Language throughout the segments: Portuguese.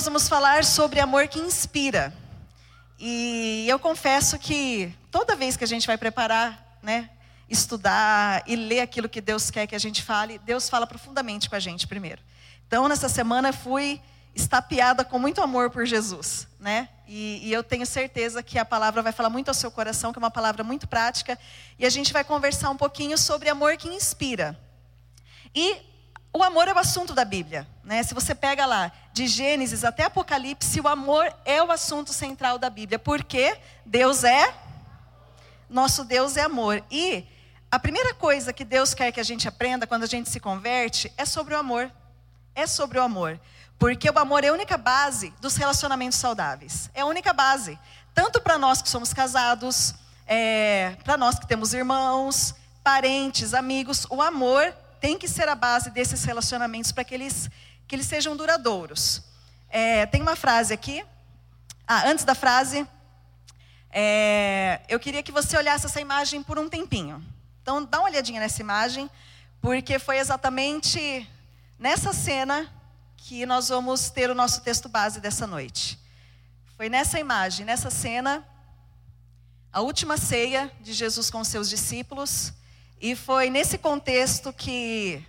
Nós vamos falar sobre amor que inspira. E eu confesso que toda vez que a gente vai preparar, né, estudar e ler aquilo que Deus quer que a gente fale, Deus fala profundamente com a gente primeiro. Então, nessa semana fui estapeada com muito amor por Jesus, né? E, e, eu tenho certeza que a palavra vai falar muito ao seu coração, que é uma palavra muito prática, e a gente vai conversar um pouquinho sobre amor que inspira. E o amor é o assunto da Bíblia, né? Se você pega lá de Gênesis até Apocalipse, o amor é o assunto central da Bíblia, porque Deus é nosso Deus é amor. E a primeira coisa que Deus quer que a gente aprenda quando a gente se converte é sobre o amor. É sobre o amor. Porque o amor é a única base dos relacionamentos saudáveis. É a única base. Tanto para nós que somos casados, é, para nós que temos irmãos, parentes, amigos. O amor tem que ser a base desses relacionamentos para que eles, que eles sejam duradouros. É, tem uma frase aqui. Ah, antes da frase, é, eu queria que você olhasse essa imagem por um tempinho. Então, dá uma olhadinha nessa imagem, porque foi exatamente nessa cena que nós vamos ter o nosso texto base dessa noite. Foi nessa imagem, nessa cena, a última ceia de Jesus com seus discípulos, e foi nesse contexto que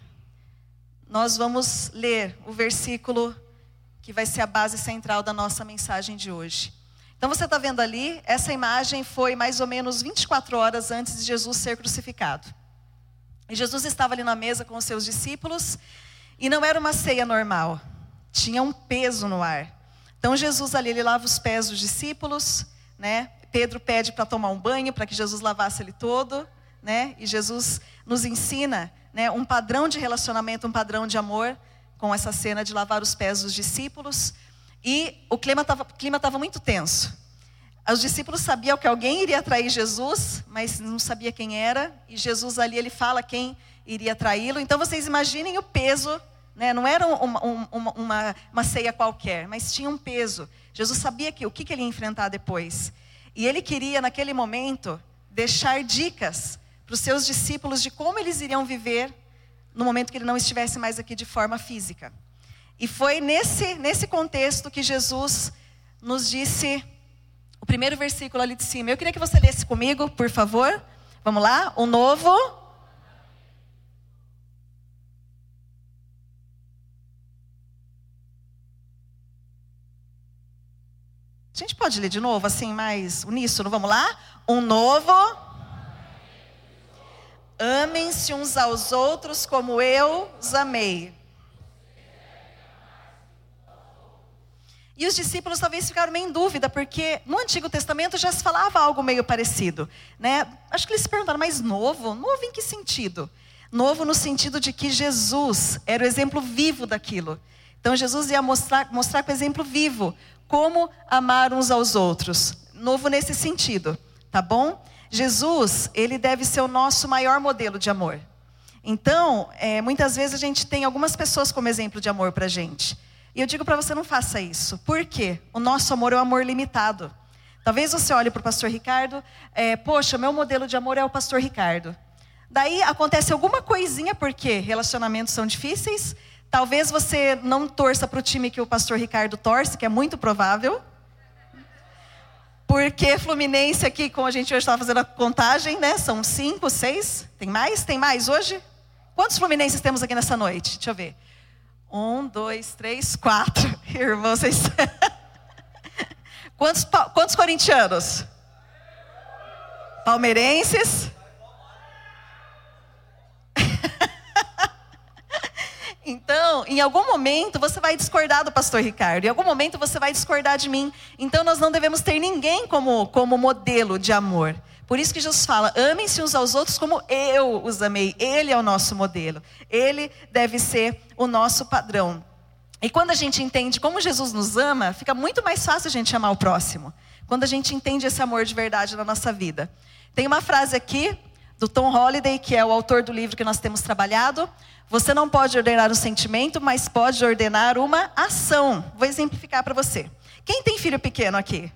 nós vamos ler o versículo que vai ser a base central da nossa mensagem de hoje. Então você está vendo ali, essa imagem foi mais ou menos 24 horas antes de Jesus ser crucificado. E Jesus estava ali na mesa com os seus discípulos, e não era uma ceia normal, tinha um peso no ar. Então Jesus ali, ele lava os pés dos discípulos, né? Pedro pede para tomar um banho, para que Jesus lavasse ele todo, né? E Jesus nos ensina, né, um padrão de relacionamento, um padrão de amor com essa cena de lavar os pés dos discípulos. E o clima estava muito tenso. Os discípulos sabiam que alguém iria trair Jesus, mas não sabia quem era. E Jesus ali ele fala quem iria traí-lo. Então vocês imaginem o peso, né? não era uma, uma, uma, uma, ceia qualquer, mas tinha um peso. Jesus sabia que, o que, que ele ia enfrentar depois. E ele queria, naquele momento, deixar dicas para os seus discípulos de como eles iriam viver no momento que ele não estivesse mais aqui de forma física. E foi nesse, nesse contexto que Jesus nos disse o primeiro versículo ali de cima. Eu queria que você lesse comigo, por favor. Vamos lá? O novo. A gente pode ler de novo, assim, mais uníssono? Vamos lá? Um novo. Amem-se uns aos outros como eu os amei. E os discípulos talvez ficaram meio em dúvida, porque no Antigo Testamento já se falava algo meio parecido. Né? Acho que eles se perguntaram, mas novo? Novo em que sentido? Novo no sentido de que Jesus era o exemplo vivo daquilo. Então Jesus ia mostrar, mostrar com exemplo vivo como amar uns aos outros. Novo nesse sentido, tá bom? Jesus, ele deve ser o nosso maior modelo de amor. Então, é, muitas vezes a gente tem algumas pessoas como exemplo de amor para gente. E eu digo para você, não faça isso. Por quê? O nosso amor é um amor limitado. Talvez você olhe para o pastor Ricardo, é, poxa, meu modelo de amor é o pastor Ricardo. Daí acontece alguma coisinha, porque relacionamentos são difíceis. Talvez você não torça para o time que o pastor Ricardo torce, que é muito provável. Porque Fluminense aqui, como a gente hoje estava fazendo a contagem, né? São cinco, seis. Tem mais? Tem mais hoje? Quantos Fluminenses temos aqui nessa noite? Deixa eu ver. Um, dois, três, quatro. Irmãos, vocês. quantos, quantos corintianos? Palmeirenses? Então, em algum momento você vai discordar do pastor Ricardo, em algum momento você vai discordar de mim. Então, nós não devemos ter ninguém como, como modelo de amor. Por isso que Jesus fala: amem-se uns aos outros como eu os amei. Ele é o nosso modelo. Ele deve ser o nosso padrão. E quando a gente entende como Jesus nos ama, fica muito mais fácil a gente amar o próximo. Quando a gente entende esse amor de verdade na nossa vida. Tem uma frase aqui do Tom Holliday, que é o autor do livro que nós temos trabalhado. Você não pode ordenar um sentimento, mas pode ordenar uma ação. Vou exemplificar para você. Quem tem filho pequeno aqui?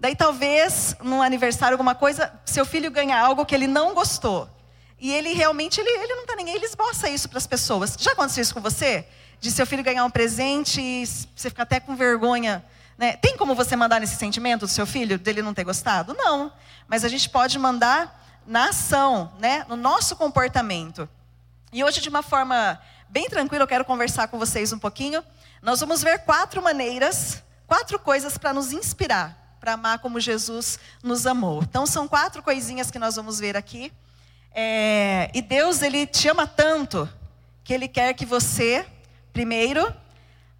Daí talvez, num aniversário, alguma coisa, seu filho ganha algo que ele não gostou. E ele realmente, ele, ele não está ninguém, ele esboça isso para as pessoas. Já aconteceu isso com você? de seu filho ganhar um presente e você ficar até com vergonha. Né? Tem como você mandar nesse sentimento do seu filho, dele não ter gostado? Não. Mas a gente pode mandar na ação, né? no nosso comportamento. E hoje, de uma forma bem tranquila, eu quero conversar com vocês um pouquinho. Nós vamos ver quatro maneiras, quatro coisas para nos inspirar, para amar como Jesus nos amou. Então, são quatro coisinhas que nós vamos ver aqui. É, e Deus, Ele te ama tanto, que Ele quer que você, primeiro,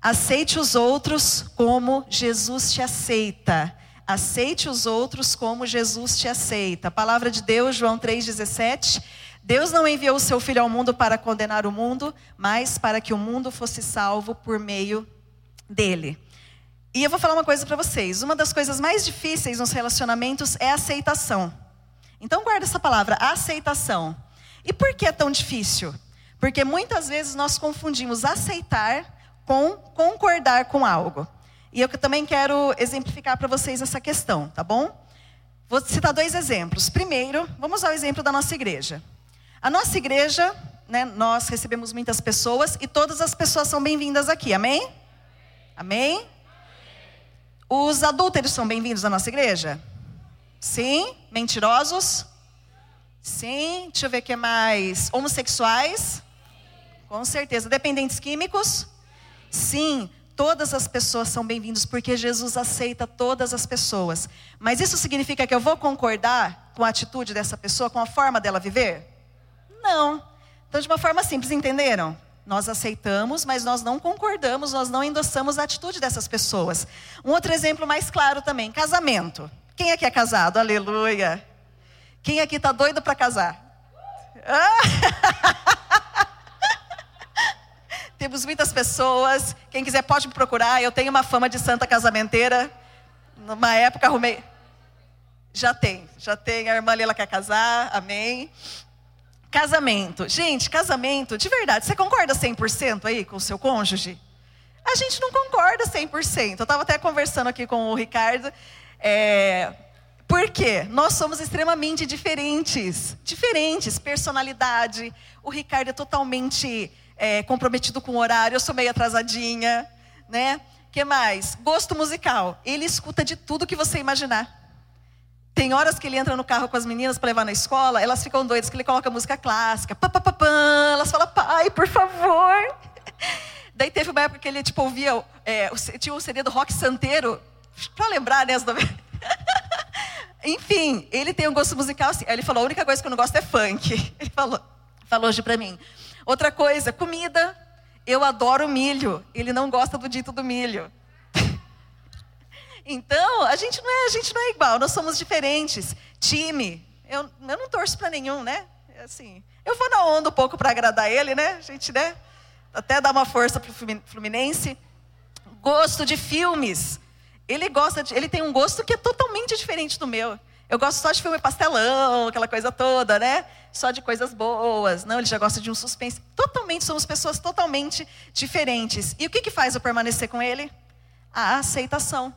aceite os outros como Jesus te aceita. Aceite os outros como Jesus te aceita. Palavra de Deus, João 3,17. Deus não enviou o seu Filho ao mundo para condenar o mundo, mas para que o mundo fosse salvo por meio dele. E eu vou falar uma coisa para vocês. Uma das coisas mais difíceis nos relacionamentos é a aceitação. Então guarda essa palavra, aceitação. E por que é tão difícil? Porque muitas vezes nós confundimos aceitar com concordar com algo. E eu também quero exemplificar para vocês essa questão, tá bom? Vou citar dois exemplos. Primeiro, vamos ao exemplo da nossa igreja. A nossa igreja, né, nós recebemos muitas pessoas e todas as pessoas são bem-vindas aqui, amém? Amém? Os adúlteros são bem-vindos à nossa igreja? Sim? Mentirosos? Sim. Deixa eu ver o que mais. Homossexuais? Com certeza. Dependentes químicos? Sim. Todas as pessoas são bem-vindos porque Jesus aceita todas as pessoas. Mas isso significa que eu vou concordar com a atitude dessa pessoa, com a forma dela viver? Não. Então, de uma forma simples, entenderam? Nós aceitamos, mas nós não concordamos, nós não endossamos a atitude dessas pessoas. Um outro exemplo mais claro também: casamento. Quem aqui é casado? Aleluia. Quem aqui está doido para casar? Ah! Temos muitas pessoas. Quem quiser pode me procurar. Eu tenho uma fama de santa casamenteira. Numa época arrumei. Já tem, já tem. A irmã Lela quer casar, amém. Casamento. Gente, casamento, de verdade, você concorda 100% aí com o seu cônjuge? A gente não concorda 100%. Eu estava até conversando aqui com o Ricardo. É, por quê? Nós somos extremamente diferentes. Diferentes, personalidade. O Ricardo é totalmente é, comprometido com o horário, eu sou meio atrasadinha, né? que mais? Gosto musical. Ele escuta de tudo que você imaginar. Tem horas que ele entra no carro com as meninas para levar na escola, elas ficam doidas que ele coloca música clássica. Pá, pá, pá, pá, elas falam, pai, por favor. Daí teve uma época que ele tipo ouvia, é, tinha o CD do rock santeiro, para lembrar, né? Enfim, ele tem um gosto musical assim. Aí ele falou, a única coisa que eu não gosto é funk. Ele falou, falou hoje para mim. Outra coisa, comida. Eu adoro milho. Ele não gosta do dito do milho. então, a gente não é, a gente não é igual, nós somos diferentes. Time, eu, eu não torço para nenhum, né? Assim, eu vou na onda um pouco para agradar ele, né? A gente, né? Até dar uma força pro Fluminense. Gosto de filmes. Ele gosta de, ele tem um gosto que é totalmente diferente do meu. Eu gosto só de filme pastelão, aquela coisa toda, né? Só de coisas boas. Não, ele já gosta de um suspense. Totalmente, somos pessoas totalmente diferentes. E o que, que faz eu permanecer com ele? A aceitação.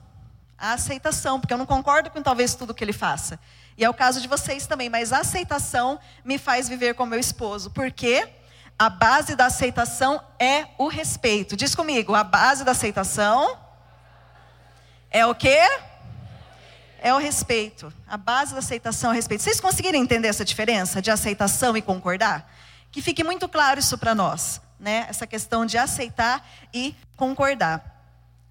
A aceitação, porque eu não concordo com talvez tudo que ele faça. E é o caso de vocês também, mas a aceitação me faz viver com meu esposo. Porque a base da aceitação é o respeito. Diz comigo, a base da aceitação é o quê? É o respeito. A base da aceitação é o respeito. Vocês conseguirem entender essa diferença de aceitação e concordar? Que fique muito claro isso para nós, né? Essa questão de aceitar e concordar.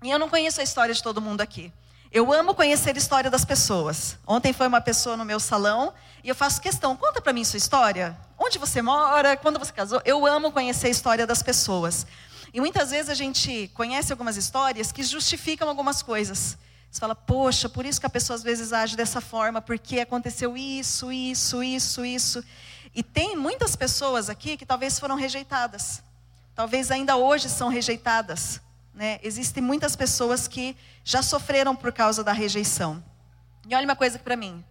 E eu não conheço a história de todo mundo aqui. Eu amo conhecer a história das pessoas. Ontem foi uma pessoa no meu salão e eu faço questão, conta para mim sua história. Onde você mora? Quando você casou? Eu amo conhecer a história das pessoas. E muitas vezes a gente conhece algumas histórias que justificam algumas coisas. Você fala, poxa, por isso que a pessoa às vezes age dessa forma, porque aconteceu isso, isso, isso, isso. E tem muitas pessoas aqui que talvez foram rejeitadas. Talvez ainda hoje são rejeitadas. Né? Existem muitas pessoas que já sofreram por causa da rejeição. E olha uma coisa para mim,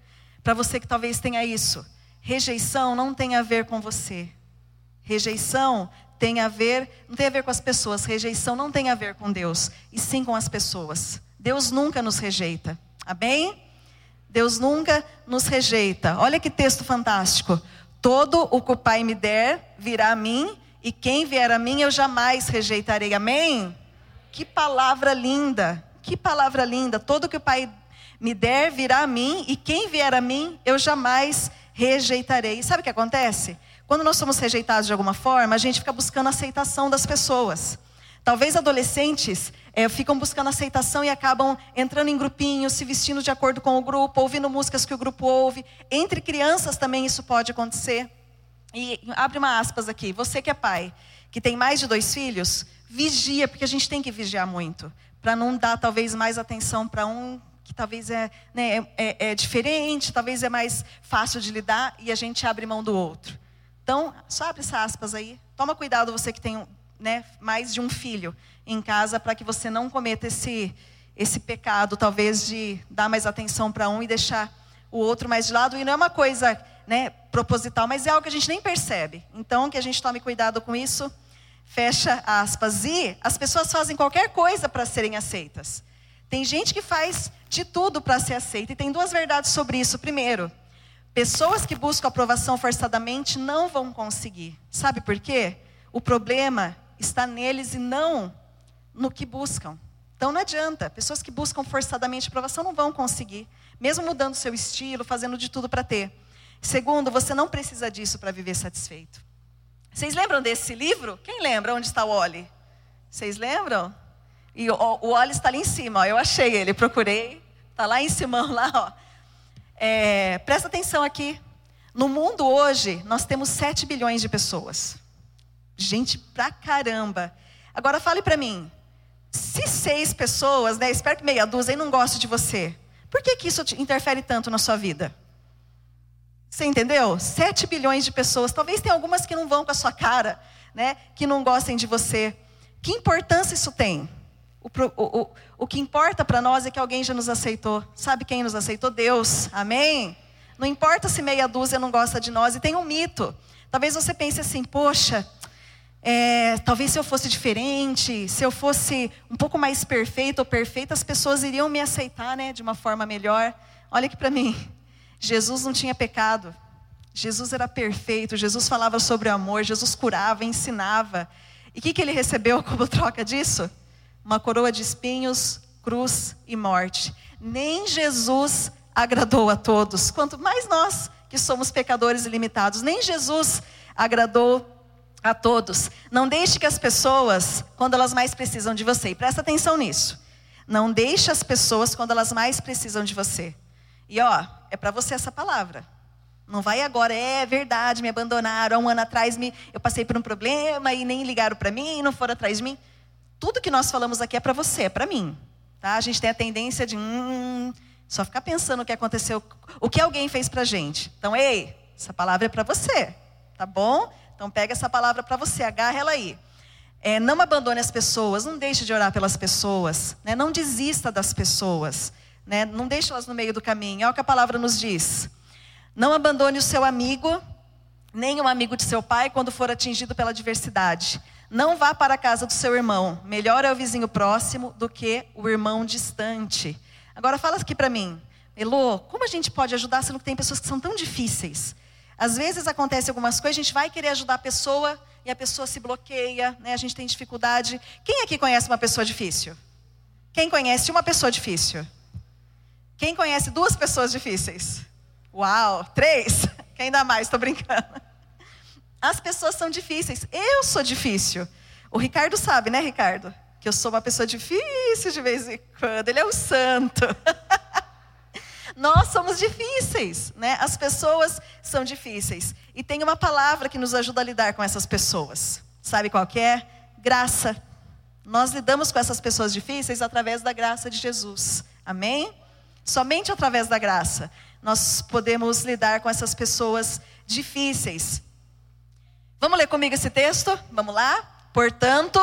para você que talvez tenha isso. Rejeição não tem a ver com você. Rejeição tem a ver, não tem a ver com as pessoas. Rejeição não tem a ver com Deus, e sim com as pessoas. Deus nunca nos rejeita. Amém? Deus nunca nos rejeita. Olha que texto fantástico. Todo o que o Pai me der virá a mim, e quem vier a mim eu jamais rejeitarei. Amém? Que palavra linda, que palavra linda. Todo que o Pai me der virá a mim, e quem vier a mim eu jamais rejeitarei. E sabe o que acontece? Quando nós somos rejeitados de alguma forma, a gente fica buscando a aceitação das pessoas. Talvez adolescentes é, ficam buscando aceitação e acabam entrando em grupinhos, se vestindo de acordo com o grupo, ouvindo músicas que o grupo ouve. Entre crianças também isso pode acontecer. E abre uma aspas aqui. Você que é pai, que tem mais de dois filhos, vigia, porque a gente tem que vigiar muito. Para não dar talvez mais atenção para um que talvez é, né, é, é, é diferente, talvez é mais fácil de lidar e a gente abre mão do outro. Então, só abre essas aspas aí. Toma cuidado você que tem né, mais de um filho em casa para que você não cometa esse, esse pecado, talvez de dar mais atenção para um e deixar o outro mais de lado. E não é uma coisa né, proposital, mas é algo que a gente nem percebe. Então, que a gente tome cuidado com isso. Fecha aspas. E as pessoas fazem qualquer coisa para serem aceitas. Tem gente que faz de tudo para ser aceita. E tem duas verdades sobre isso. Primeiro, pessoas que buscam aprovação forçadamente não vão conseguir. Sabe por quê? O problema está neles e não no que buscam. Então não adianta. Pessoas que buscam forçadamente aprovação não vão conseguir, mesmo mudando seu estilo, fazendo de tudo para ter. Segundo, você não precisa disso para viver satisfeito. Vocês lembram desse livro? Quem lembra onde está o Oli? Vocês lembram? E o, o Oli está ali em cima, ó. eu achei ele, procurei. Está lá em cima, lá, ó. É, presta atenção aqui. No mundo hoje, nós temos 7 bilhões de pessoas. Gente pra caramba. Agora fale para mim, se seis pessoas, né, espero que meia dúzia, não goste de você, por que, que isso interfere tanto na sua vida? Você entendeu? Sete bilhões de pessoas, talvez tenha algumas que não vão com a sua cara, né, que não gostem de você. Que importância isso tem? O, o, o, o que importa para nós é que alguém já nos aceitou. Sabe quem nos aceitou? Deus. Amém? Não importa se meia dúzia não gosta de nós. E tem um mito. Talvez você pense assim, poxa, é, talvez se eu fosse diferente, se eu fosse um pouco mais perfeito ou perfeita, as pessoas iriam me aceitar né, de uma forma melhor. Olha aqui para mim. Jesus não tinha pecado. Jesus era perfeito. Jesus falava sobre o amor. Jesus curava, ensinava. E o que, que ele recebeu como troca disso? Uma coroa de espinhos, cruz e morte. Nem Jesus agradou a todos, quanto mais nós que somos pecadores ilimitados. Nem Jesus agradou a todos. Não deixe que as pessoas, quando elas mais precisam de você, e presta atenção nisso. Não deixe as pessoas quando elas mais precisam de você. E ó, é para você essa palavra. Não vai agora, é verdade, me abandonaram. Um ano atrás me, eu passei por um problema e nem ligaram para mim, não foram atrás de mim. Tudo que nós falamos aqui é para você, é para mim. Tá? A gente tem a tendência de hum, só ficar pensando o que aconteceu, o que alguém fez para gente. Então, ei, essa palavra é para você, tá bom? Então pega essa palavra para você, agarra ela aí. É, não abandone as pessoas, não deixe de orar pelas pessoas, né? não desista das pessoas, né? não deixe elas no meio do caminho. Olha o que a palavra nos diz. Não abandone o seu amigo, nem o amigo de seu pai quando for atingido pela adversidade. Não vá para a casa do seu irmão. Melhor é o vizinho próximo do que o irmão distante. Agora fala aqui para mim, Elô, como a gente pode ajudar sendo que tem pessoas que são tão difíceis? Às vezes acontece algumas coisas, a gente vai querer ajudar a pessoa e a pessoa se bloqueia, né? a gente tem dificuldade. Quem aqui conhece uma pessoa difícil? Quem conhece uma pessoa difícil? Quem conhece duas pessoas difíceis? Uau, três? Quem ainda mais? Estou brincando. As pessoas são difíceis. Eu sou difícil. O Ricardo sabe, né, Ricardo? Que eu sou uma pessoa difícil de vez em quando. Ele é o santo. Nós somos difíceis, né? As pessoas são difíceis. E tem uma palavra que nos ajuda a lidar com essas pessoas. Sabe qual é? Graça. Nós lidamos com essas pessoas difíceis através da graça de Jesus. Amém? Somente através da graça nós podemos lidar com essas pessoas difíceis. Vamos ler comigo esse texto? Vamos lá? Portanto,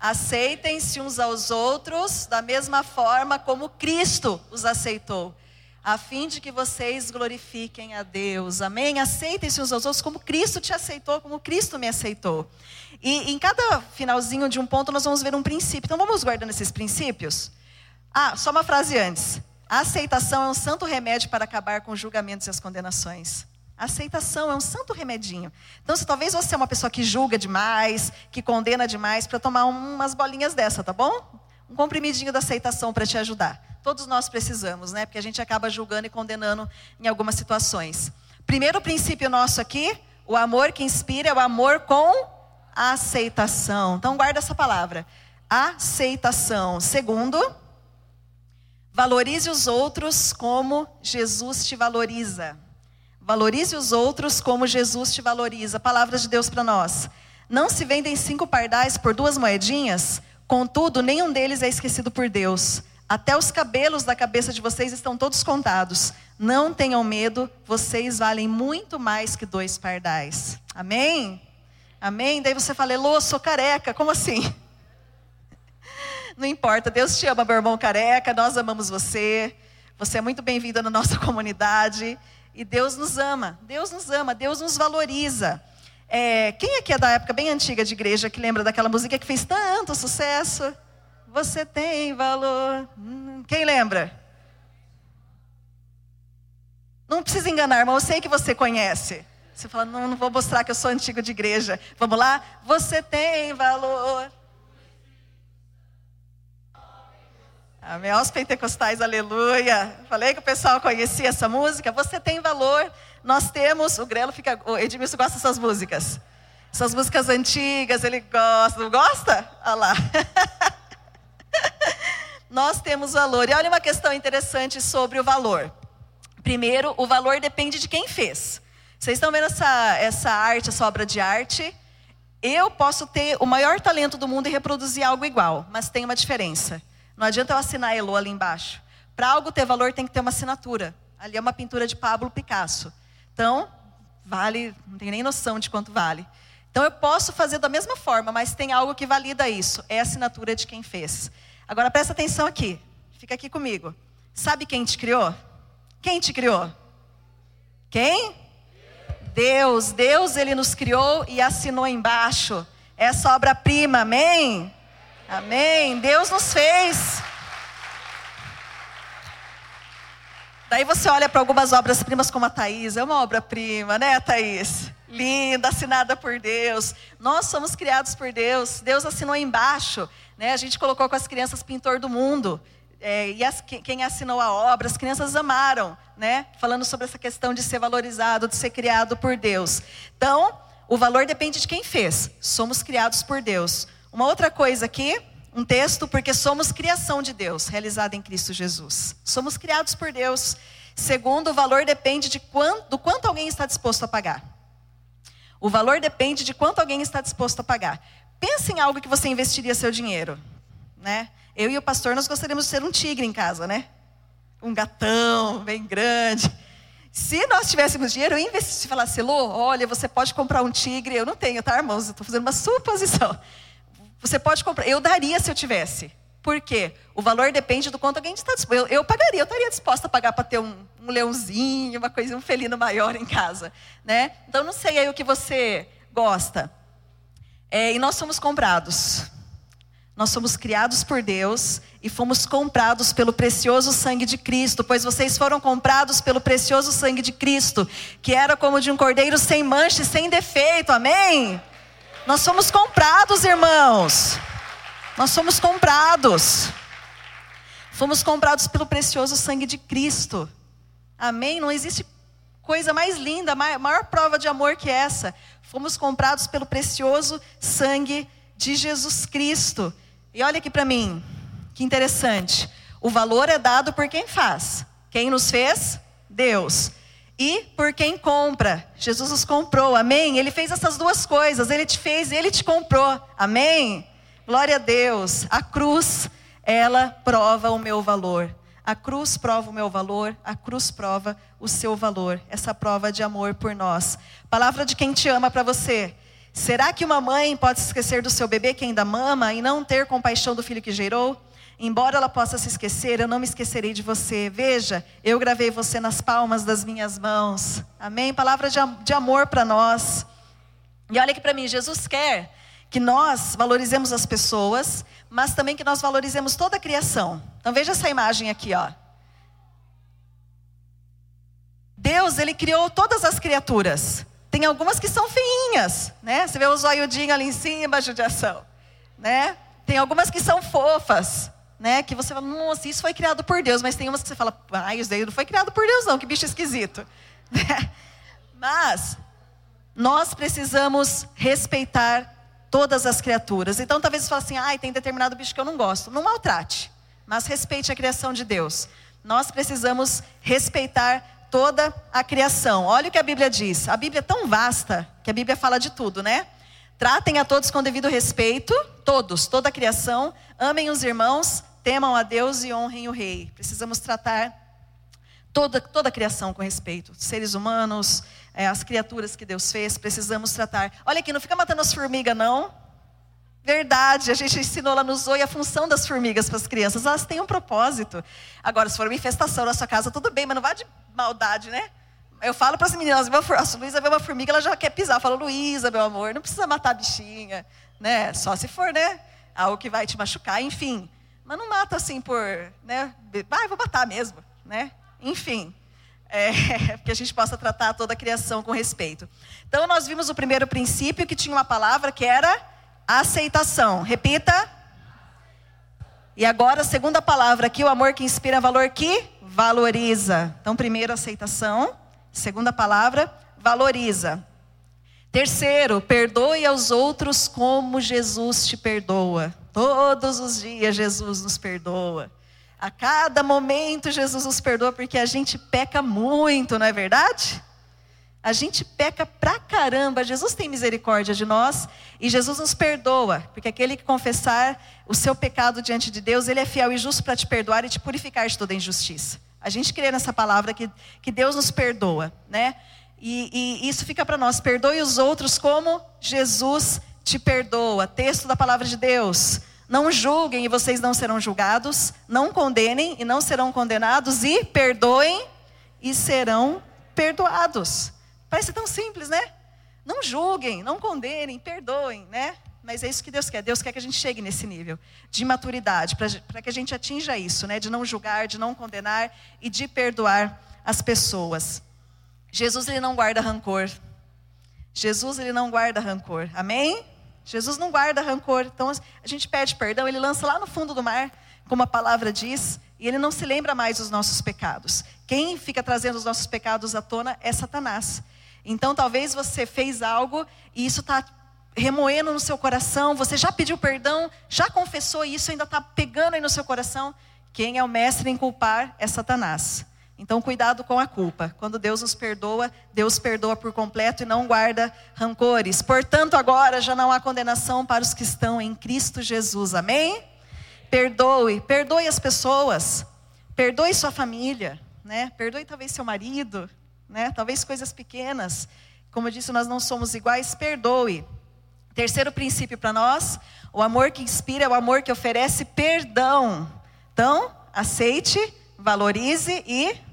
aceitem-se uns aos outros da mesma forma como Cristo os aceitou a fim de que vocês glorifiquem a Deus. Amém? Aceitem-se uns aos outros como Cristo te aceitou, como Cristo me aceitou. E em cada finalzinho de um ponto nós vamos ver um princípio. Então vamos guardando esses princípios? Ah, só uma frase antes. A aceitação é um santo remédio para acabar com os julgamentos e as condenações. A aceitação é um santo remedinho. Então, se talvez você é uma pessoa que julga demais, que condena demais, para tomar umas bolinhas dessa, tá bom? Um comprimidinho da aceitação para te ajudar. Todos nós precisamos, né? Porque a gente acaba julgando e condenando em algumas situações. Primeiro princípio nosso aqui, o amor que inspira é o amor com aceitação. Então guarda essa palavra. Aceitação. Segundo, valorize os outros como Jesus te valoriza. Valorize os outros como Jesus te valoriza. Palavra de Deus para nós. Não se vendem cinco pardais por duas moedinhas? Contudo, nenhum deles é esquecido por Deus. Até os cabelos da cabeça de vocês estão todos contados. Não tenham medo, vocês valem muito mais que dois pardais. Amém? Amém? Daí você fala, Elô, sou careca. Como assim? Não importa, Deus te ama, meu irmão careca, nós amamos você. Você é muito bem-vindo na nossa comunidade. E Deus nos ama, Deus nos ama, Deus nos valoriza. É, quem aqui é da época bem antiga de igreja que lembra daquela música que fez tanto sucesso? Você tem valor. Hum, quem lembra? Não precisa enganar, irmão. Eu sei que você conhece. Você fala, não, não vou mostrar que eu sou antigo de igreja. Vamos lá? Você tem valor. Amém. Aos pentecostais, aleluia. Falei que o pessoal conhecia essa música. Você tem valor. Nós temos. O Grelo fica. O Edmilson gosta dessas músicas. Essas músicas antigas, ele gosta. Gosta? Olha lá. Nós temos valor. E olha uma questão interessante sobre o valor. Primeiro, o valor depende de quem fez. Vocês estão vendo essa, essa arte, essa obra de arte? Eu posso ter o maior talento do mundo e reproduzir algo igual, mas tem uma diferença. Não adianta eu assinar Elo ali embaixo. Para algo ter valor, tem que ter uma assinatura. Ali é uma pintura de Pablo Picasso. Então, vale, não tem nem noção de quanto vale. Então, eu posso fazer da mesma forma, mas tem algo que valida isso. É a assinatura de quem fez. Agora presta atenção aqui. Fica aqui comigo. Sabe quem te criou? Quem te criou? Quem? Deus. Deus, ele nos criou e assinou embaixo. Essa obra-prima, amém? Amém. Deus nos fez. Daí você olha para algumas obras-primas como a Thaís, é uma obra-prima, né, Thaís? Linda, assinada por Deus. Nós somos criados por Deus. Deus assinou embaixo. Né? A gente colocou com as crianças pintor do mundo. É, e as, quem assinou a obra, as crianças amaram, né? Falando sobre essa questão de ser valorizado, de ser criado por Deus. Então, o valor depende de quem fez. Somos criados por Deus. Uma outra coisa aqui, um texto, porque somos criação de Deus, realizada em Cristo Jesus. Somos criados por Deus. Segundo, o valor depende de quanto, do quanto alguém está disposto a pagar. O valor depende de quanto alguém está disposto a pagar. Pense em algo que você investiria seu dinheiro, né? Eu e o pastor nós gostaríamos de ser um tigre em casa, né? Um gatão bem grande. Se nós tivéssemos dinheiro, eu investisse e falasse, Lô, olha, você pode comprar um tigre. Eu não tenho, tá, irmãos? Eu estou fazendo uma suposição. Você pode comprar. Eu daria se eu tivesse. Por quê? O valor depende do quanto alguém está disposto. Eu, eu pagaria, eu estaria disposta a pagar para ter um, um leãozinho, uma coisa, um felino maior em casa, né? Então não sei aí o que você gosta. É, e nós somos comprados. Nós somos criados por Deus e fomos comprados pelo precioso sangue de Cristo, pois vocês foram comprados pelo precioso sangue de Cristo, que era como de um cordeiro sem mancha e sem defeito. Amém? Nós somos comprados, irmãos. Nós somos comprados. Fomos comprados pelo precioso sangue de Cristo. Amém? Não existe coisa mais linda, maior prova de amor que essa. Fomos comprados pelo precioso sangue de Jesus Cristo. E olha aqui para mim, que interessante. O valor é dado por quem faz. Quem nos fez? Deus. E por quem compra? Jesus nos comprou, amém? Ele fez essas duas coisas, ele te fez, ele te comprou, amém? Glória a Deus. A cruz, ela prova o meu valor. A cruz prova o meu valor, a cruz prova o seu valor, essa prova de amor por nós. Palavra de quem te ama para você. Será que uma mãe pode esquecer do seu bebê que ainda mama e não ter compaixão do filho que gerou? Embora ela possa se esquecer, eu não me esquecerei de você. Veja, eu gravei você nas palmas das minhas mãos. Amém? Palavra de, de amor para nós. E olha aqui para mim, Jesus quer que nós valorizemos as pessoas, mas também que nós valorizemos toda a criação. Então veja essa imagem aqui, ó. Deus, ele criou todas as criaturas. Tem algumas que são feinhas, né? Você vê o zoiudinho ali em cima, judiação, né? Tem algumas que são fofas, né? Que você fala, nossa, isso foi criado por Deus. Mas tem umas que você fala, ah, isso daí não foi criado por Deus não, que bicho esquisito. Mas, nós precisamos respeitar todas as criaturas. Então, talvez você fale assim, ah, tem determinado bicho que eu não gosto. Não maltrate, mas respeite a criação de Deus. Nós precisamos respeitar toda a criação. Olha o que a Bíblia diz. A Bíblia é tão vasta que a Bíblia fala de tudo, né? Tratem a todos com devido respeito, todos, toda a criação. Amem os irmãos, temam a Deus e honrem o Rei. Precisamos tratar toda, toda a criação com respeito. Seres humanos, é, as criaturas que Deus fez, precisamos tratar. Olha aqui, não fica matando as formigas, não. Verdade, a gente ensinou lá no Zoe a função das formigas para as crianças. Elas têm um propósito. Agora, se for uma infestação na sua casa, tudo bem, mas não vá de maldade, né? Eu falo para as meninas, a Luísa vê uma formiga, ela já quer pisar. Eu falo, Luísa, meu amor, não precisa matar a bichinha, né? Só se for, né? Algo que vai te machucar, enfim. Mas não mata assim por, né? Ah, vou matar mesmo, né? Enfim. É, que a gente possa tratar toda a criação com respeito. Então, nós vimos o primeiro princípio que tinha uma palavra que era Aceitação. Repita. E agora, a segunda palavra aqui, o amor que inspira valor que valoriza. Então, primeiro, aceitação. Segunda palavra, valoriza. Terceiro, perdoe aos outros como Jesus te perdoa. Todos os dias Jesus nos perdoa. A cada momento Jesus nos perdoa porque a gente peca muito, não é verdade? A gente peca pra caramba. Jesus tem misericórdia de nós e Jesus nos perdoa, porque aquele que confessar o seu pecado diante de Deus, ele é fiel e justo para te perdoar e te purificar de toda injustiça. A gente crê nessa palavra que, que Deus nos perdoa, né? E, e isso fica para nós. Perdoe os outros como Jesus te perdoa. Texto da palavra de Deus. Não julguem e vocês não serão julgados. Não condenem e não serão condenados. E perdoem e serão perdoados. Parece tão simples, né? Não julguem, não condenem, perdoem, né? Mas é isso que Deus quer. Deus quer que a gente chegue nesse nível de maturidade, para que a gente atinja isso, né? De não julgar, de não condenar e de perdoar as pessoas. Jesus ele não guarda rancor. Jesus ele não guarda rancor. Amém? Jesus não guarda rancor. Então a gente pede perdão, ele lança lá no fundo do mar, como a palavra diz, e ele não se lembra mais dos nossos pecados. Quem fica trazendo os nossos pecados à tona é Satanás. Então, talvez você fez algo e isso está remoendo no seu coração, você já pediu perdão, já confessou isso, ainda está pegando aí no seu coração. Quem é o mestre em culpar é Satanás. Então, cuidado com a culpa. Quando Deus nos perdoa, Deus perdoa por completo e não guarda rancores. Portanto, agora já não há condenação para os que estão em Cristo Jesus. Amém? Perdoe, perdoe as pessoas, perdoe sua família, né? Perdoe talvez seu marido, né? Talvez coisas pequenas. Como eu disse, nós não somos iguais, perdoe. Terceiro princípio para nós, o amor que inspira é o amor que oferece perdão. Então, aceite, valorize e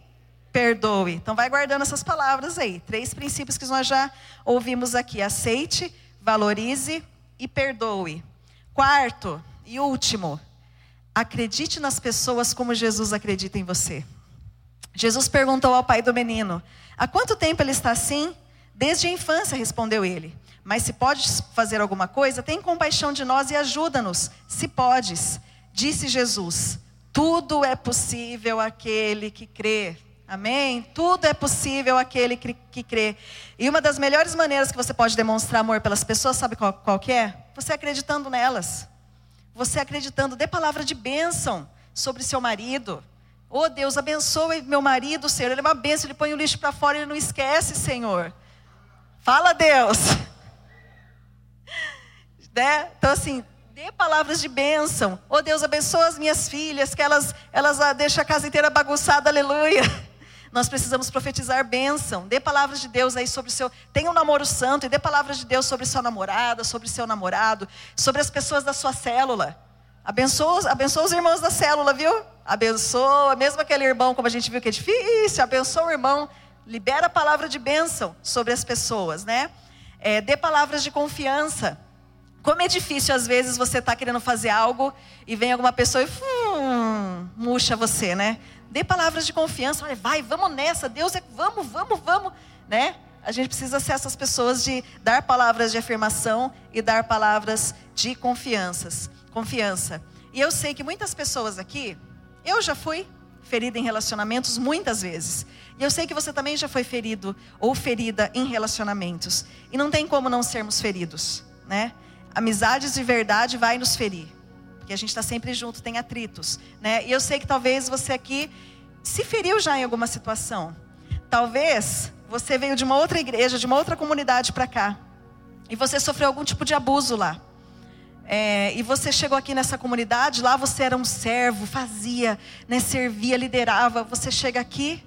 perdoe. Então, vai guardando essas palavras aí. Três princípios que nós já ouvimos aqui: aceite, valorize e perdoe. Quarto e último, acredite nas pessoas como Jesus acredita em você. Jesus perguntou ao pai do menino: Há quanto tempo ele está assim? Desde a infância, respondeu ele. Mas se podes fazer alguma coisa, tem compaixão de nós e ajuda-nos, se podes. Disse Jesus: Tudo é possível aquele que crê. Amém? Tudo é possível aquele que, que crê. E uma das melhores maneiras que você pode demonstrar amor pelas pessoas, sabe qual, qual que é? Você acreditando nelas. Você acreditando, dê palavra de bênção sobre seu marido Oh Deus, abençoe meu marido, Senhor. Ele é uma bênção, ele põe o lixo para fora, ele não esquece, Senhor. Fala, Deus. Né? Então, assim, dê palavras de bênção. Oh Deus, abençoa as minhas filhas, que elas, elas ah, deixam a casa inteira bagunçada, aleluia. Nós precisamos profetizar bênção. Dê palavras de Deus aí sobre o seu. Tenha um namoro santo e dê palavras de Deus sobre sua namorada, sobre seu namorado, sobre as pessoas da sua célula. Abençoa, abençoa os irmãos da célula, viu? Abençoa, mesmo aquele irmão, como a gente viu que é difícil, abençoa o irmão, libera a palavra de bênção sobre as pessoas, né? É, dê palavras de confiança. Como é difícil, às vezes, você está querendo fazer algo e vem alguma pessoa e. Hum, murcha você, né? Dê palavras de confiança, olha, vai, vamos nessa, Deus é, vamos, vamos, vamos, né? A gente precisa ser essas pessoas de dar palavras de afirmação e dar palavras de confianças, confiança. E eu sei que muitas pessoas aqui, eu já fui ferida em relacionamentos muitas vezes. E eu sei que você também já foi ferido ou ferida em relacionamentos. E não tem como não sermos feridos, né? Amizades de verdade vai nos ferir. Porque a gente está sempre junto, tem atritos, né? E eu sei que talvez você aqui se feriu já em alguma situação. Talvez você veio de uma outra igreja, de uma outra comunidade para cá. E você sofreu algum tipo de abuso lá. É, e você chegou aqui nessa comunidade, lá você era um servo, fazia, né, servia, liderava. Você chega aqui,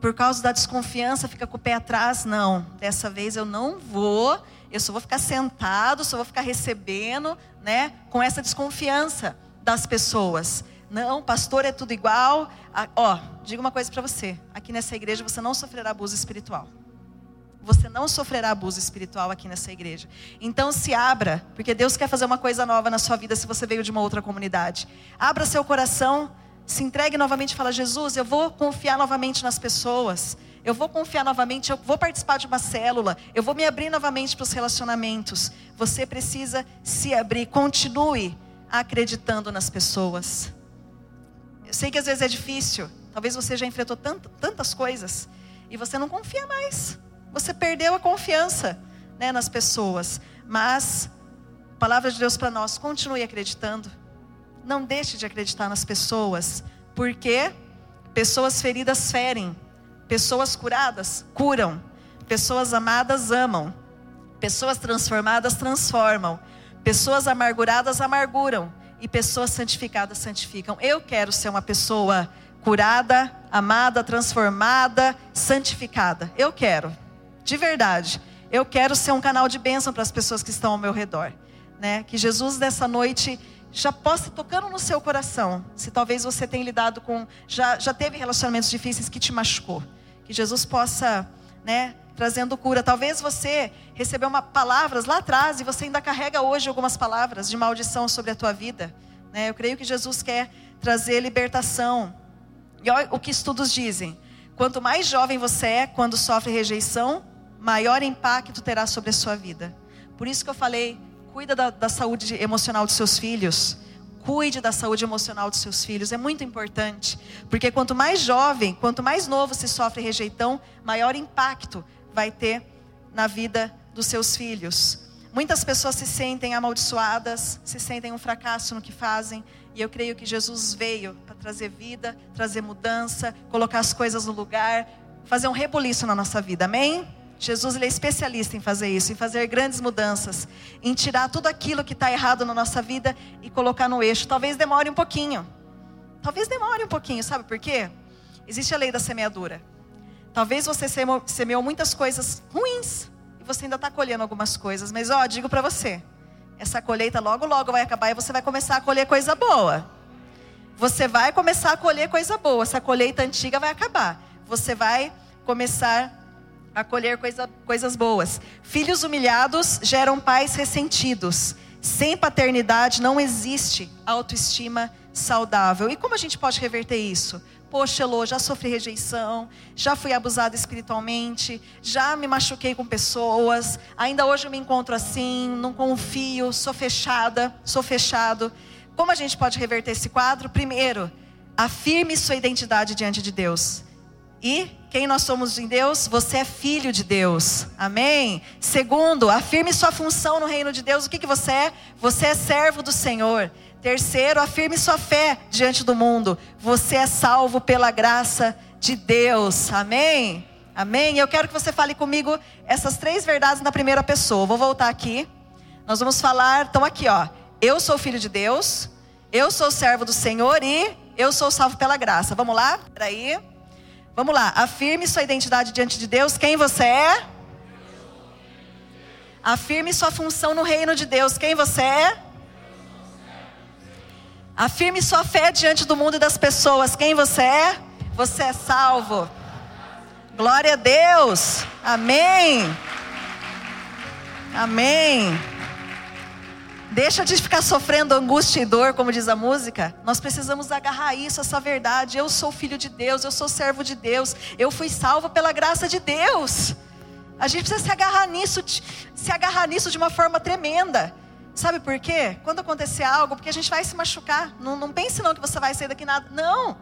por causa da desconfiança, fica com o pé atrás. Não, dessa vez eu não vou, eu só vou ficar sentado, só vou ficar recebendo, né, com essa desconfiança das pessoas. Não, pastor é tudo igual. Ah, ó, diga uma coisa para você: aqui nessa igreja você não sofrerá abuso espiritual você não sofrerá abuso espiritual aqui nessa igreja. Então se abra, porque Deus quer fazer uma coisa nova na sua vida se você veio de uma outra comunidade. Abra seu coração, se entregue novamente e fala: Jesus, eu vou confiar novamente nas pessoas. Eu vou confiar novamente, eu vou participar de uma célula, eu vou me abrir novamente para os relacionamentos. Você precisa se abrir, continue acreditando nas pessoas. Eu sei que às vezes é difícil, talvez você já enfrentou tantas coisas e você não confia mais você perdeu a confiança né, nas pessoas. Mas, palavra de Deus para nós, continue acreditando. Não deixe de acreditar nas pessoas, porque pessoas feridas ferem, pessoas curadas curam, pessoas amadas amam, pessoas transformadas transformam, pessoas amarguradas amarguram e pessoas santificadas santificam. Eu quero ser uma pessoa curada, amada, transformada, santificada. Eu quero de verdade, eu quero ser um canal de bênção para as pessoas que estão ao meu redor. Né? Que Jesus nessa noite já possa tocando no seu coração. Se talvez você tenha lidado com, já, já teve relacionamentos difíceis que te machucou. Que Jesus possa, né, trazendo cura. Talvez você recebeu uma, palavras lá atrás e você ainda carrega hoje algumas palavras de maldição sobre a tua vida. Né? Eu creio que Jesus quer trazer libertação. E olha o que estudos dizem. Quanto mais jovem você é, quando sofre rejeição, maior impacto terá sobre a sua vida. Por isso que eu falei, cuida da, da saúde emocional dos seus filhos. Cuide da saúde emocional dos seus filhos, é muito importante. Porque quanto mais jovem, quanto mais novo se sofre rejeição, maior impacto vai ter na vida dos seus filhos. Muitas pessoas se sentem amaldiçoadas, se sentem um fracasso no que fazem, e eu creio que Jesus veio para trazer vida, trazer mudança, colocar as coisas no lugar, fazer um rebuliço na nossa vida. Amém? Jesus ele é especialista em fazer isso, em fazer grandes mudanças, em tirar tudo aquilo que está errado na nossa vida e colocar no eixo. Talvez demore um pouquinho. Talvez demore um pouquinho, sabe por quê? Existe a lei da semeadura. Talvez você semeou muitas coisas ruins e você ainda está colhendo algumas coisas. Mas ó, digo para você, essa colheita logo logo vai acabar e você vai começar a colher coisa boa. Você vai começar a colher coisa boa. Essa colheita antiga vai acabar. Você vai começar a colher coisa, coisas boas. Filhos humilhados geram pais ressentidos. Sem paternidade não existe autoestima saudável. E como a gente pode reverter isso? Poxa, Elô, já sofri rejeição, já fui abusada espiritualmente, já me machuquei com pessoas, ainda hoje eu me encontro assim, não confio, sou fechada, sou fechado. Como a gente pode reverter esse quadro? Primeiro, afirme sua identidade diante de Deus. E quem nós somos em Deus? Você é filho de Deus. Amém? Segundo, afirme sua função no reino de Deus. O que, que você é? Você é servo do Senhor. Terceiro, afirme sua fé diante do mundo. Você é salvo pela graça de Deus. Amém? Amém? Eu quero que você fale comigo essas três verdades na primeira pessoa. Vou voltar aqui. Nós vamos falar, então aqui, ó. Eu sou filho de Deus, eu sou servo do Senhor e eu sou salvo pela graça. Vamos lá? Peraí. Vamos lá, afirme sua identidade diante de Deus, quem você é? Afirme sua função no reino de Deus, quem você é? Afirme sua fé diante do mundo e das pessoas, quem você é? Você é salvo. Glória a Deus. Amém. Amém. Deixa de ficar sofrendo angústia e dor, como diz a música. Nós precisamos agarrar isso, essa verdade. Eu sou filho de Deus, eu sou servo de Deus, eu fui salvo pela graça de Deus. A gente precisa se agarrar nisso, se agarrar nisso de uma forma tremenda. Sabe por quê? Quando acontecer algo, porque a gente vai se machucar. Não, não pense não que você vai sair daqui nada. Não.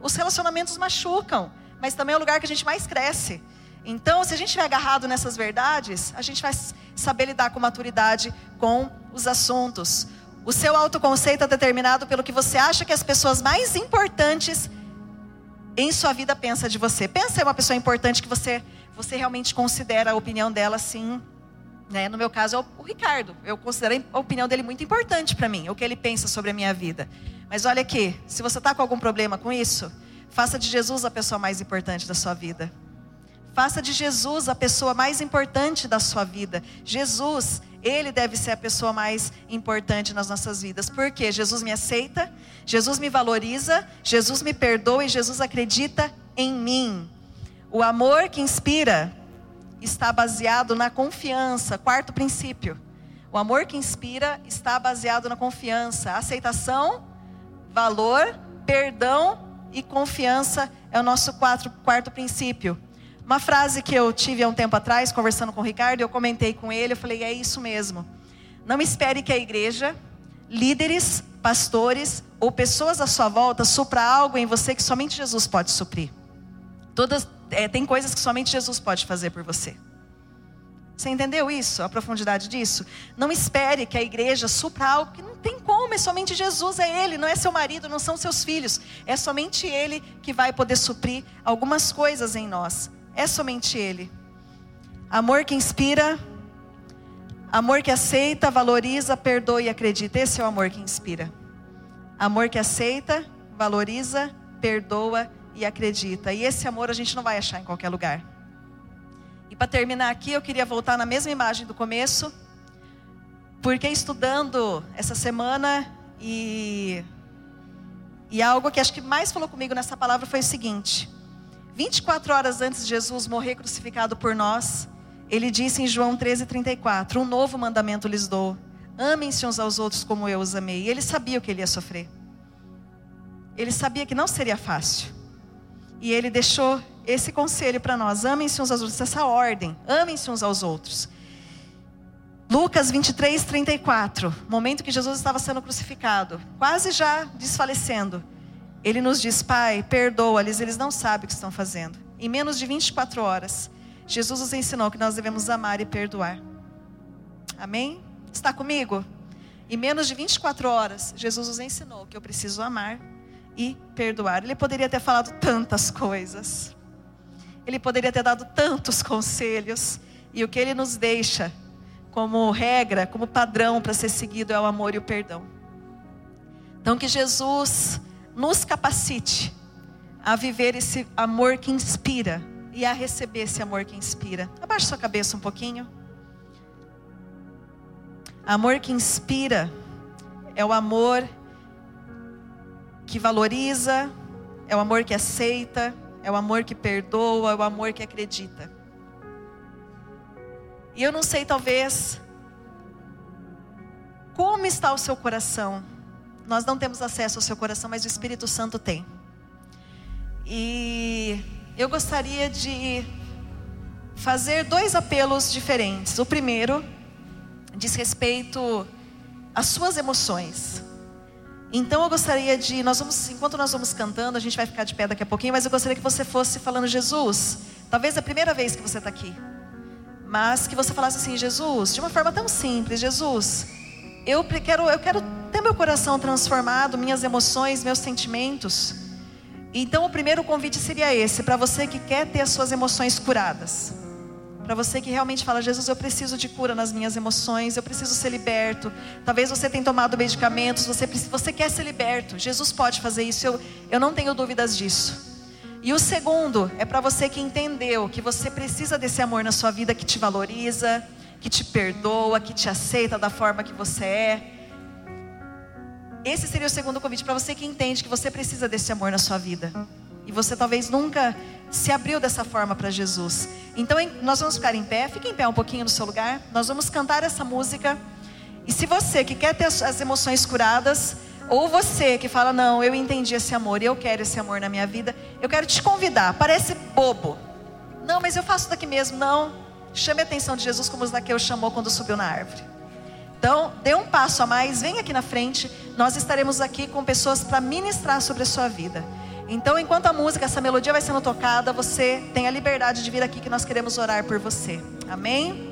Os relacionamentos machucam, mas também é o lugar que a gente mais cresce. Então, se a gente estiver agarrado nessas verdades, a gente vai saber lidar com maturidade com os assuntos. O seu autoconceito é determinado pelo que você acha que as pessoas mais importantes em sua vida pensam de você. Pensa em uma pessoa importante que você, você realmente considera a opinião dela assim né? No meu caso é o, Ricardo. Eu considero a opinião dele muito importante para mim, o que ele pensa sobre a minha vida. Mas olha aqui, se você está com algum problema com isso, faça de Jesus a pessoa mais importante da sua vida. Faça de Jesus a pessoa mais importante da sua vida. Jesus, ele deve ser a pessoa mais importante nas nossas vidas. Porque Jesus me aceita, Jesus me valoriza, Jesus me perdoa e Jesus acredita em mim. O amor que inspira está baseado na confiança. Quarto princípio. O amor que inspira está baseado na confiança. Aceitação, valor, perdão e confiança é o nosso quatro, quarto princípio. Uma frase que eu tive há um tempo atrás, conversando com o Ricardo, eu comentei com ele, eu falei, é isso mesmo. Não espere que a igreja, líderes, pastores ou pessoas à sua volta supra algo em você que somente Jesus pode suprir. Todas, é, tem coisas que somente Jesus pode fazer por você. Você entendeu isso? A profundidade disso? Não espere que a igreja supra algo que não tem como, é somente Jesus, é Ele, não é seu marido, não são seus filhos. É somente Ele que vai poder suprir algumas coisas em nós. É somente Ele. Amor que inspira, amor que aceita, valoriza, perdoa e acredita. Esse é o amor que inspira. Amor que aceita, valoriza, perdoa e acredita. E esse amor a gente não vai achar em qualquer lugar. E para terminar aqui, eu queria voltar na mesma imagem do começo, porque estudando essa semana e e algo que acho que mais falou comigo nessa palavra foi o seguinte: 24 horas antes de Jesus morrer crucificado por nós, ele disse em João 13:34, um novo mandamento lhes dou: amem-se uns aos outros como eu os amei. E ele sabia o que ele ia sofrer. Ele sabia que não seria fácil. E ele deixou esse conselho para nós: amem-se uns aos outros, essa ordem, amem-se uns aos outros. Lucas 23, 34, momento que Jesus estava sendo crucificado, quase já desfalecendo. Ele nos diz: Pai, perdoa-lhes, eles não sabem o que estão fazendo. Em menos de 24 horas, Jesus nos ensinou que nós devemos amar e perdoar. Amém? Está comigo? Em menos de 24 horas, Jesus nos ensinou que eu preciso amar e perdoar. Ele poderia ter falado tantas coisas. Ele poderia ter dado tantos conselhos. E o que ele nos deixa como regra, como padrão para ser seguido é o amor e o perdão. Então que Jesus nos capacite a viver esse amor que inspira e a receber esse amor que inspira. Abaixe sua cabeça um pouquinho. Amor que inspira é o amor que valoriza, é o amor que aceita, é o amor que perdoa, é o amor que acredita. E eu não sei, talvez, como está o seu coração. Nós não temos acesso ao seu coração, mas o Espírito Santo tem. E eu gostaria de fazer dois apelos diferentes. O primeiro diz respeito às suas emoções. Então eu gostaria de, nós vamos, enquanto nós vamos cantando, a gente vai ficar de pé daqui a pouquinho, mas eu gostaria que você fosse falando Jesus. Talvez é a primeira vez que você está aqui, mas que você falasse assim, Jesus, de uma forma tão simples, Jesus, eu quero, eu quero ter meu coração transformado, minhas emoções, meus sentimentos. Então o primeiro convite seria esse, para você que quer ter as suas emoções curadas. Para você que realmente fala, Jesus, eu preciso de cura nas minhas emoções, eu preciso ser liberto. Talvez você tenha tomado medicamentos, você, você quer ser liberto. Jesus pode fazer isso, eu, eu não tenho dúvidas disso. E o segundo é para você que entendeu que você precisa desse amor na sua vida que te valoriza, que te perdoa, que te aceita da forma que você é. Esse seria o segundo convite para você que entende que você precisa desse amor na sua vida. E você talvez nunca se abriu dessa forma para Jesus. Então nós vamos ficar em pé, fique em pé um pouquinho no seu lugar. Nós vamos cantar essa música E se você que quer ter as emoções curadas, ou você que fala, não, eu entendi esse amor eu quero esse amor na minha vida, eu quero te convidar. Parece bobo. Não, mas eu faço daqui mesmo. Não. Chame a atenção de Jesus como Zaqueu chamou quando subiu na árvore. Então, dê um passo a mais, vem aqui na frente. Nós estaremos aqui com pessoas para ministrar sobre a sua vida. Então, enquanto a música, essa melodia vai sendo tocada, você tem a liberdade de vir aqui que nós queremos orar por você. Amém?